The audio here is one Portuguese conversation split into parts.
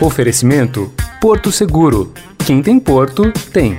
Oferecimento Porto Seguro. Quem tem Porto, tem.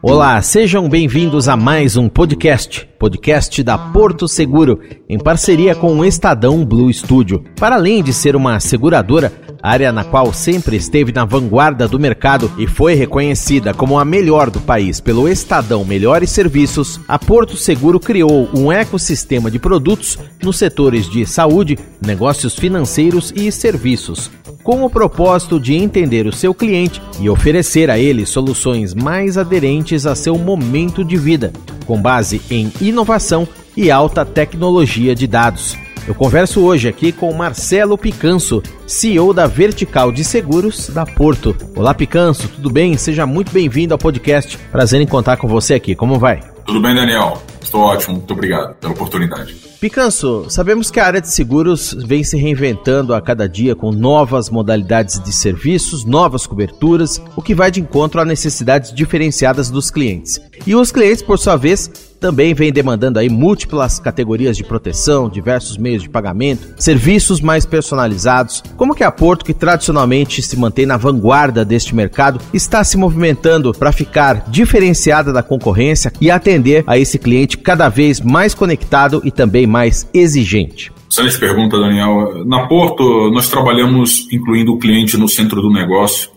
Olá, sejam bem-vindos a mais um podcast, podcast da Porto Seguro, em parceria com o Estadão Blue Studio. Para além de ser uma seguradora, área na qual sempre esteve na vanguarda do mercado e foi reconhecida como a melhor do país pelo Estadão Melhores Serviços, a Porto Seguro criou um ecossistema de produtos nos setores de saúde, negócios financeiros e serviços, com o propósito de entender o seu cliente e oferecer a ele soluções mais aderentes a seu momento de vida, com base em inovação e alta tecnologia de dados. Eu converso hoje aqui com Marcelo Picanso, CEO da Vertical de Seguros da Porto. Olá, Picanso, tudo bem? Seja muito bem-vindo ao podcast. Prazer em contar com você aqui. Como vai? Tudo bem, Daniel? Estou ótimo. Muito obrigado pela oportunidade. Picanso, sabemos que a área de seguros vem se reinventando a cada dia com novas modalidades de serviços, novas coberturas, o que vai de encontro a necessidades diferenciadas dos clientes. E os clientes, por sua vez, também vem demandando aí múltiplas categorias de proteção, diversos meios de pagamento, serviços mais personalizados. Como que a Porto, que tradicionalmente se mantém na vanguarda deste mercado, está se movimentando para ficar diferenciada da concorrência e atender a esse cliente cada vez mais conectado e também mais exigente? Excelente pergunta, Daniel. Na Porto, nós trabalhamos incluindo o cliente no centro do negócio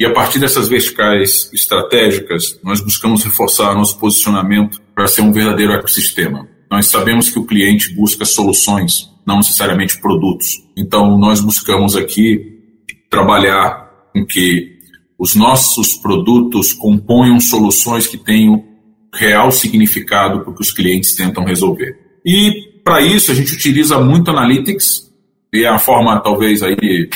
e a partir dessas verticais estratégicas, nós buscamos reforçar nosso posicionamento para ser um verdadeiro ecossistema. Nós sabemos que o cliente busca soluções, não necessariamente produtos. Então, nós buscamos aqui trabalhar com que os nossos produtos componham soluções que tenham real significado para o que os clientes tentam resolver. E, para isso, a gente utiliza muito Analytics, e é a forma, talvez, aí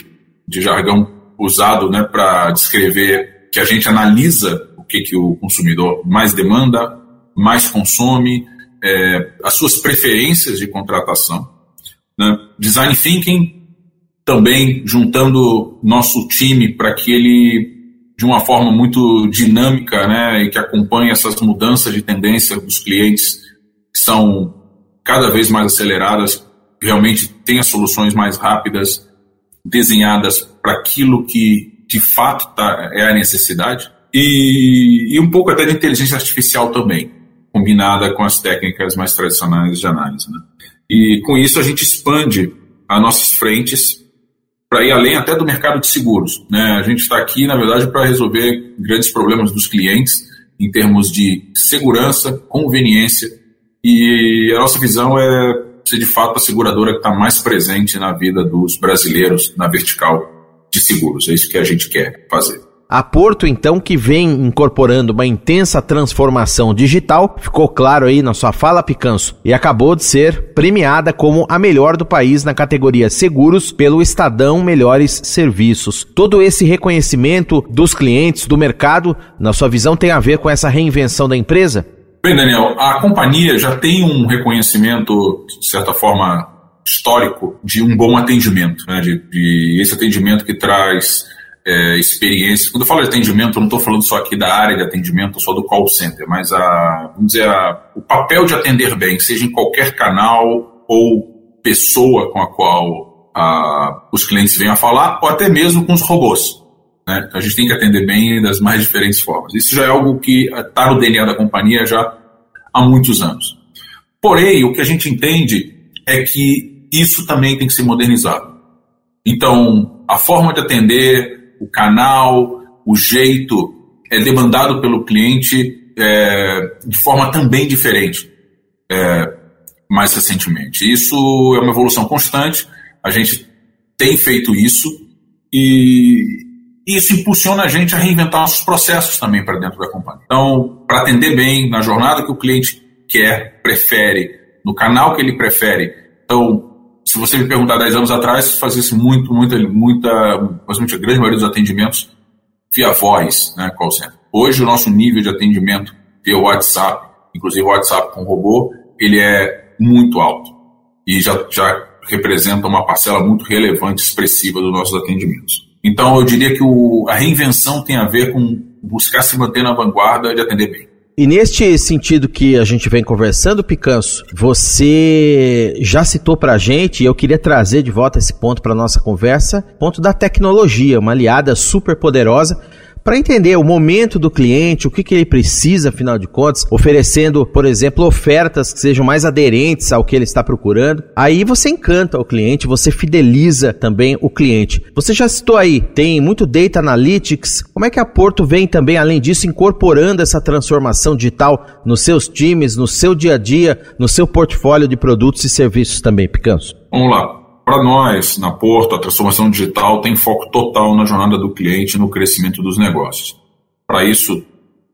de jargão usado né, para descrever que a gente analisa o que, que o consumidor mais demanda, mais consome, é, as suas preferências de contratação. Né? Design Thinking também juntando nosso time para que ele, de uma forma muito dinâmica né, e que acompanhe essas mudanças de tendência dos clientes que são cada vez mais aceleradas, realmente tenha soluções mais rápidas, desenhadas para aquilo que de fato tá, é a necessidade, e, e um pouco até de inteligência artificial também, combinada com as técnicas mais tradicionais de análise. Né? E com isso a gente expande as nossas frentes para ir além até do mercado de seguros. Né? A gente está aqui, na verdade, para resolver grandes problemas dos clientes em termos de segurança, conveniência, e a nossa visão é ser de fato a seguradora que está mais presente na vida dos brasileiros na vertical de seguros. É isso que a gente quer fazer. A Porto, então, que vem incorporando uma intensa transformação digital, ficou claro aí na sua fala, Picanso, e acabou de ser premiada como a melhor do país na categoria Seguros pelo Estadão Melhores Serviços. Todo esse reconhecimento dos clientes, do mercado, na sua visão, tem a ver com essa reinvenção da empresa? Bem, Daniel, a companhia já tem um reconhecimento, de certa forma, histórico de um bom atendimento, né? de, de esse atendimento que traz é, experiência. Quando eu falo de atendimento, eu não estou falando só aqui da área de atendimento, só do call center, mas a, vamos dizer, a, o papel de atender bem, seja em qualquer canal ou pessoa com a qual a, os clientes vêm a falar, ou até mesmo com os robôs. Né? A gente tem que atender bem das mais diferentes formas. Isso já é algo que está no DNA da companhia já há muitos anos. Porém, o que a gente entende é que isso também tem que ser modernizado. Então, a forma de atender, o canal, o jeito é demandado pelo cliente é, de forma também diferente é, mais recentemente. Isso é uma evolução constante, a gente tem feito isso e isso impulsiona a gente a reinventar nossos processos também para dentro da companhia. Então, para atender bem na jornada que o cliente quer, prefere, no canal que ele prefere. Então, se você me perguntar 10 anos atrás, fazia-se muito, muita, muita, basicamente a grande maioria dos atendimentos via voz, né, call center. Hoje o nosso nível de atendimento via WhatsApp, inclusive WhatsApp com robô, ele é muito alto e já, já representa uma parcela muito relevante, expressiva dos nossos atendimentos. Então, eu diria que o, a reinvenção tem a ver com buscar se manter na vanguarda de atender bem. E neste sentido que a gente vem conversando, Picanso, você já citou para a gente, e eu queria trazer de volta esse ponto para nossa conversa, ponto da tecnologia, uma aliada super poderosa para entender o momento do cliente, o que, que ele precisa, afinal de contas, oferecendo, por exemplo, ofertas que sejam mais aderentes ao que ele está procurando. Aí você encanta o cliente, você fideliza também o cliente. Você já citou aí, tem muito data analytics. Como é que a Porto vem também, além disso, incorporando essa transformação digital nos seus times, no seu dia a dia, no seu portfólio de produtos e serviços também, Picanso? Vamos lá. Para nós, na Porto, a transformação digital tem foco total na jornada do cliente e no crescimento dos negócios. Para isso,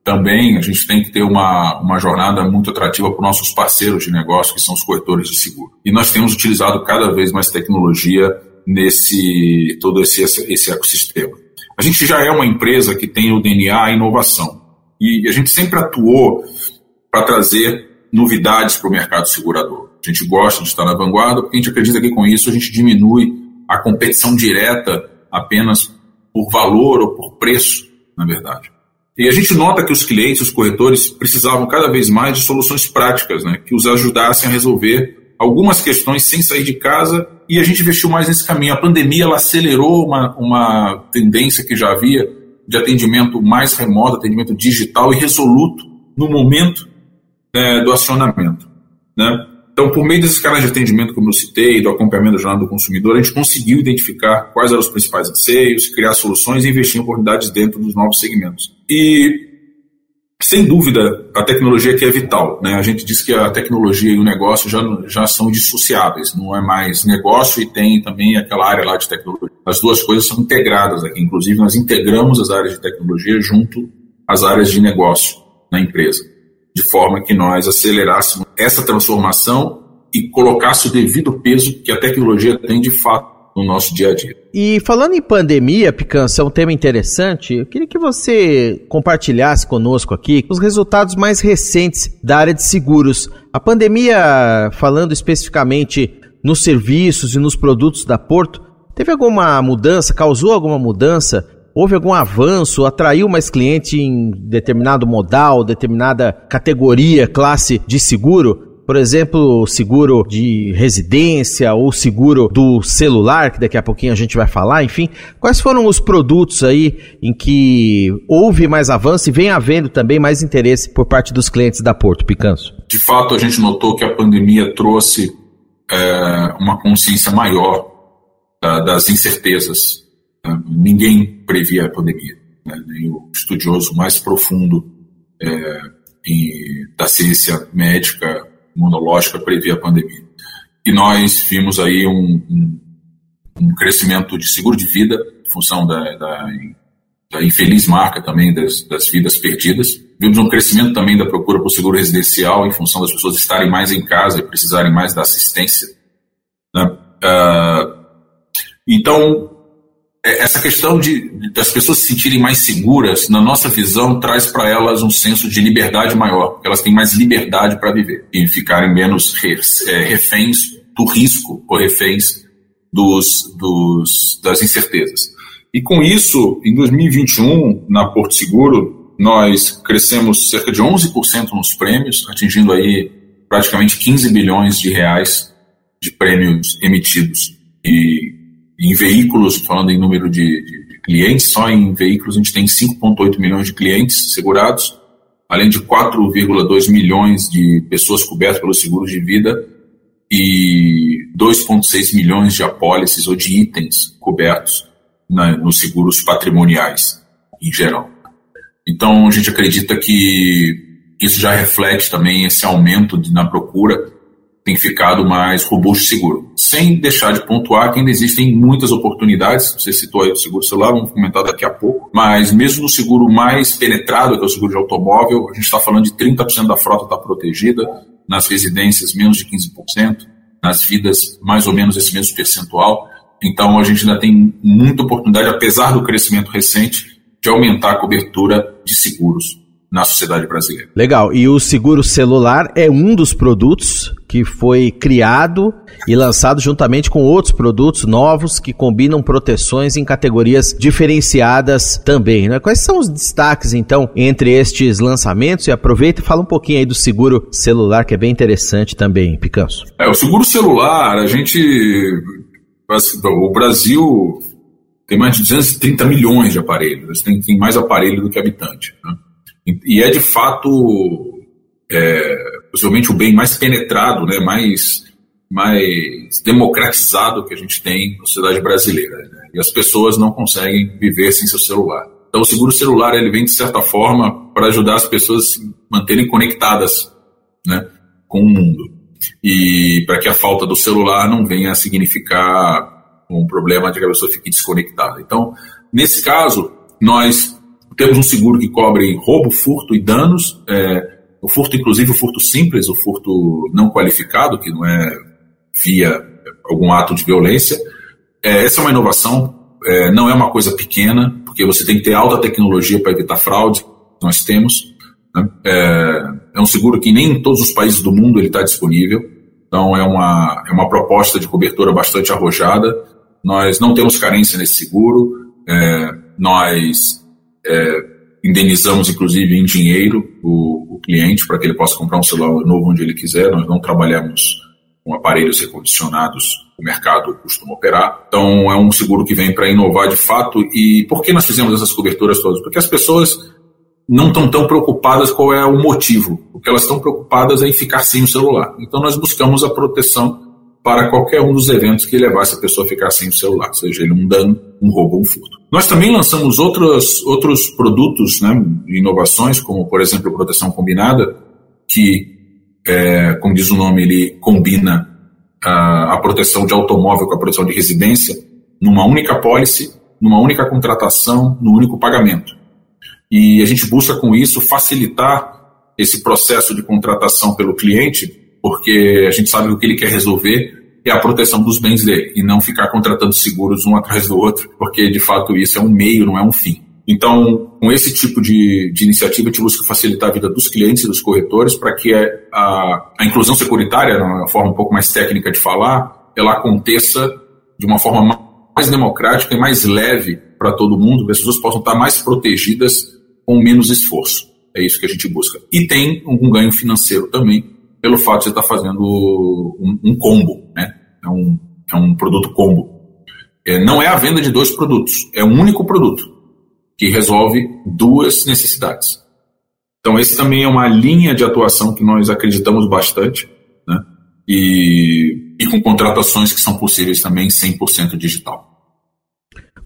também a gente tem que ter uma, uma jornada muito atrativa para os nossos parceiros de negócio, que são os corretores de seguro. E nós temos utilizado cada vez mais tecnologia nesse todo esse, esse ecossistema. A gente já é uma empresa que tem o DNA inovação. E a gente sempre atuou para trazer novidades para o mercado segurador. A gente gosta de estar na vanguarda porque a gente acredita que com isso a gente diminui a competição direta apenas por valor ou por preço, na verdade. E a gente nota que os clientes, os corretores, precisavam cada vez mais de soluções práticas, né, que os ajudassem a resolver algumas questões sem sair de casa e a gente investiu mais nesse caminho. A pandemia ela acelerou uma, uma tendência que já havia de atendimento mais remoto, atendimento digital e resoluto no momento é, do acionamento. Né? Então, por meio desses canais de atendimento, como eu citei, do acompanhamento da jornada do consumidor, a gente conseguiu identificar quais eram os principais anseios, criar soluções e investir em oportunidades dentro dos novos segmentos. E, sem dúvida, a tecnologia aqui é vital. Né? A gente diz que a tecnologia e o negócio já, já são dissociáveis, não é mais negócio e tem também aquela área lá de tecnologia. As duas coisas são integradas aqui. Inclusive, nós integramos as áreas de tecnologia junto às áreas de negócio na empresa de forma que nós acelerássemos essa transformação e colocasse o devido peso que a tecnologia tem de fato no nosso dia a dia. E falando em pandemia, Picança, é um tema interessante. Eu queria que você compartilhasse conosco aqui os resultados mais recentes da área de seguros. A pandemia, falando especificamente nos serviços e nos produtos da Porto, teve alguma mudança, causou alguma mudança Houve algum avanço? Atraiu mais cliente em determinado modal, determinada categoria, classe de seguro? Por exemplo, seguro de residência ou seguro do celular, que daqui a pouquinho a gente vai falar, enfim. Quais foram os produtos aí em que houve mais avanço e vem havendo também mais interesse por parte dos clientes da Porto Picanso? De fato, a gente notou que a pandemia trouxe é, uma consciência maior da, das incertezas? Ninguém previa a pandemia, né? nem o estudioso mais profundo é, em, da ciência médica imunológica previa a pandemia. E nós vimos aí um, um, um crescimento de seguro de vida, em função da, da, da infeliz marca também das, das, vidas perdidas. Vimos um crescimento também da procura por seguro residencial, em função das pessoas estarem mais em casa e precisarem mais da assistência. Né? Uh, então, essa questão de, das pessoas se sentirem mais seguras, na nossa visão, traz para elas um senso de liberdade maior, elas têm mais liberdade para viver e ficarem menos é, reféns do risco ou reféns dos, dos, das incertezas. E com isso, em 2021, na Porto Seguro, nós crescemos cerca de 11% nos prêmios, atingindo aí praticamente 15 bilhões de reais de prêmios emitidos. E em veículos, falando em número de, de, clientes, só em veículos a gente tem 5,8 milhões de clientes segurados, além de 4,2 milhões de pessoas cobertas pelos seguros de vida e 2,6 milhões de apólices ou de itens cobertos na, nos seguros patrimoniais em geral. Então a gente acredita que isso já reflete também esse aumento de, na procura tem ficado mais robusto e seguro. Sem deixar de pontuar que ainda existem muitas oportunidades, você citou aí o seguro celular, vamos comentar daqui a pouco, mas mesmo no seguro mais penetrado, que é o seguro de automóvel, a gente está falando de 30% da frota está protegida, nas residências menos de 15%, nas vidas mais ou menos esse mesmo percentual. Então a gente ainda tem muita oportunidade, apesar do crescimento recente, de aumentar a cobertura de seguros na sociedade brasileira. Legal. E o seguro celular é um dos produtos que foi criado e lançado juntamente com outros produtos novos que combinam proteções em categorias diferenciadas também. Né? Quais são os destaques, então, entre estes lançamentos? E aproveita e fala um pouquinho aí do seguro celular, que é bem interessante também, Picanso. É, o seguro celular, a gente. O Brasil tem mais de 230 milhões de aparelhos, tem, mais aparelho do que habitante. Né? E é de fato é, possivelmente o bem mais penetrado, né, mais, mais democratizado que a gente tem na sociedade brasileira. Né? E as pessoas não conseguem viver sem seu celular. Então, o seguro celular ele vem, de certa forma, para ajudar as pessoas a se manterem conectadas né, com o mundo. E para que a falta do celular não venha a significar um problema de que a pessoa fique desconectada. Então, nesse caso, nós temos um seguro que cobre roubo, furto e danos. É, o furto, inclusive o furto simples, o furto não qualificado, que não é via algum ato de violência. É, essa é uma inovação, é, não é uma coisa pequena, porque você tem que ter alta tecnologia para evitar fraude, nós temos. Né? É, é, um seguro que nem em todos os países do mundo ele está disponível, então é uma, é uma proposta de cobertura bastante arrojada. Nós não temos carência nesse seguro, é, nós é, indenizamos inclusive em dinheiro o, o cliente para que ele possa comprar um celular novo onde ele quiser. Nós não trabalhamos com aparelhos recondicionados o mercado costuma operar. Então, é um seguro que vem para inovar de fato. E por que nós fizemos essas coberturas todas? Porque as pessoas não estão tão preocupadas qual é o motivo. O que elas estão preocupadas é em ficar sem o celular. Então, nós buscamos a proteção para qualquer um dos eventos que levasse a pessoa a ficar sem o celular, seja ele um dano, um roubo ou um furto. Nós também lançamos outros, outros produtos, né, inovações, como por exemplo a proteção combinada, que, é, como diz o nome, ele combina a, a proteção de automóvel com a proteção de residência numa única pólice, numa única contratação, num único pagamento. E a gente busca com isso facilitar esse processo de contratação pelo cliente, porque a gente sabe o que ele quer resolver é a proteção dos bens dele e não ficar contratando seguros um atrás do outro, porque de fato isso é um meio, não é um fim. Então, com esse tipo de, de iniciativa, a gente busca facilitar a vida dos clientes e dos corretores para que a, a inclusão securitária, uma forma um pouco mais técnica de falar, ela aconteça de uma forma mais democrática e mais leve para todo mundo, que as pessoas possam estar mais protegidas com menos esforço. É isso que a gente busca. E tem um ganho financeiro também, pelo fato de você estar fazendo um, um combo, né? É um, é um produto combo. É, não é a venda de dois produtos, é um único produto que resolve duas necessidades. Então, esse também é uma linha de atuação que nós acreditamos bastante, né? E, e com contratações que são possíveis também 100% digital.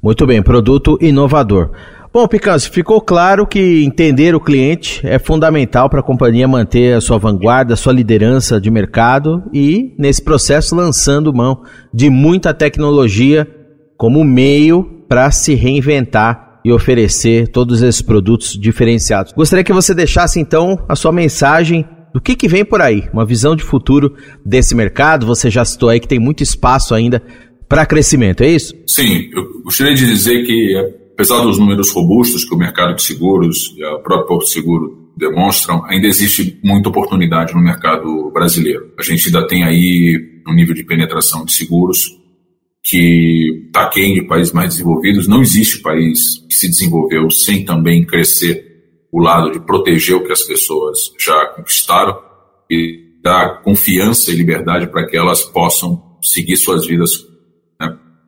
Muito bem, produto inovador. Bom, Picanso, ficou claro que entender o cliente é fundamental para a companhia manter a sua vanguarda, a sua liderança de mercado e, nesse processo, lançando mão de muita tecnologia como meio para se reinventar e oferecer todos esses produtos diferenciados. Gostaria que você deixasse então a sua mensagem do que, que vem por aí, uma visão de futuro desse mercado. Você já citou aí que tem muito espaço ainda para crescimento, é isso? Sim, eu gostaria de dizer que apesar dos números robustos que o mercado de seguros e a própria Porto Seguro demonstram, ainda existe muita oportunidade no mercado brasileiro. A gente ainda tem aí um nível de penetração de seguros que está aquém de países mais desenvolvidos. Não existe país que se desenvolveu sem também crescer o lado de proteger o que as pessoas já conquistaram e dar confiança e liberdade para que elas possam seguir suas vidas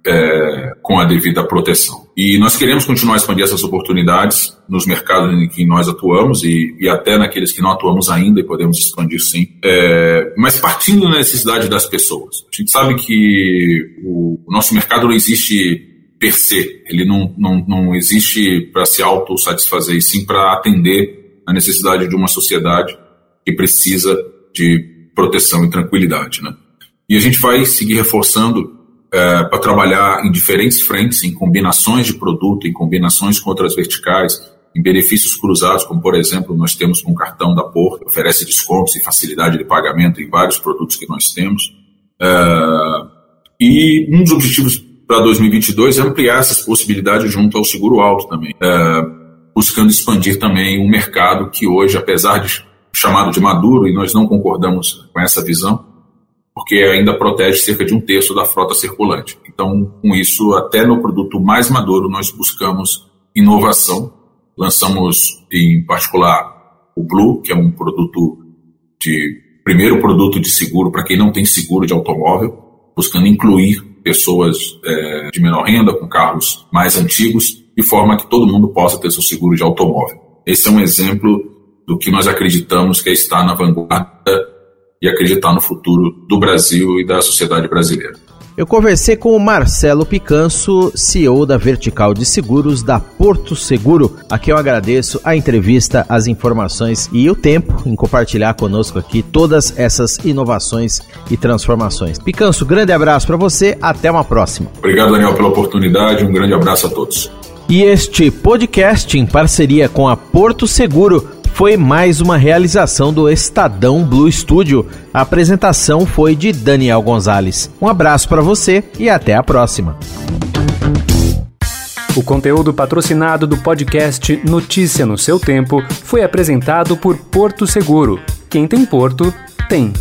é, com a devida proteção. E nós queremos continuar a expandir essas oportunidades nos mercados em que nós atuamos e, e até naqueles que não atuamos ainda e podemos expandir sim, é, mas partindo da necessidade das pessoas. A gente sabe que o, o nosso mercado não existe per se, ele não, não, não existe para se autossatisfazer, e sim para atender a necessidade de uma sociedade que precisa de proteção e tranquilidade. Né? E a gente vai seguir reforçando é, para trabalhar em diferentes frentes, em combinações de produto, em combinações com outras verticais, em benefícios cruzados, como por exemplo nós temos com o cartão da Porto, que oferece descontos e facilidade de pagamento em vários produtos que nós temos. É, e um dos objetivos para 2022 é ampliar essas possibilidades junto ao seguro alto também, é, buscando expandir também um mercado que hoje, apesar de chamado de maduro, e nós não concordamos com essa visão, porque ainda protege cerca de um terço da frota circulante. Então, com isso, até no produto mais maduro, nós buscamos inovação. Lançamos, em particular, o Blue, que é um produto de primeiro produto de seguro para quem não tem seguro de automóvel, buscando incluir pessoas é, de menor renda com carros mais antigos, de forma que todo mundo possa ter seu seguro de automóvel. Esse é um exemplo do que nós acreditamos que é estar na vanguarda e acreditar no futuro do Brasil e da sociedade brasileira. Eu conversei com o Marcelo Picanso, CEO da Vertical de Seguros da Porto Seguro. Aqui eu agradeço a entrevista, as informações e o tempo em compartilhar conosco aqui todas essas inovações e transformações. Picanso, grande abraço para você, até uma próxima. Obrigado, Daniel, pela oportunidade, um grande abraço a todos. E este podcast, em parceria com a Porto Seguro, foi mais uma realização do Estadão Blue Studio. A apresentação foi de Daniel Gonzalez. Um abraço para você e até a próxima. O conteúdo patrocinado do podcast Notícia no seu tempo foi apresentado por Porto Seguro. Quem tem Porto, tem.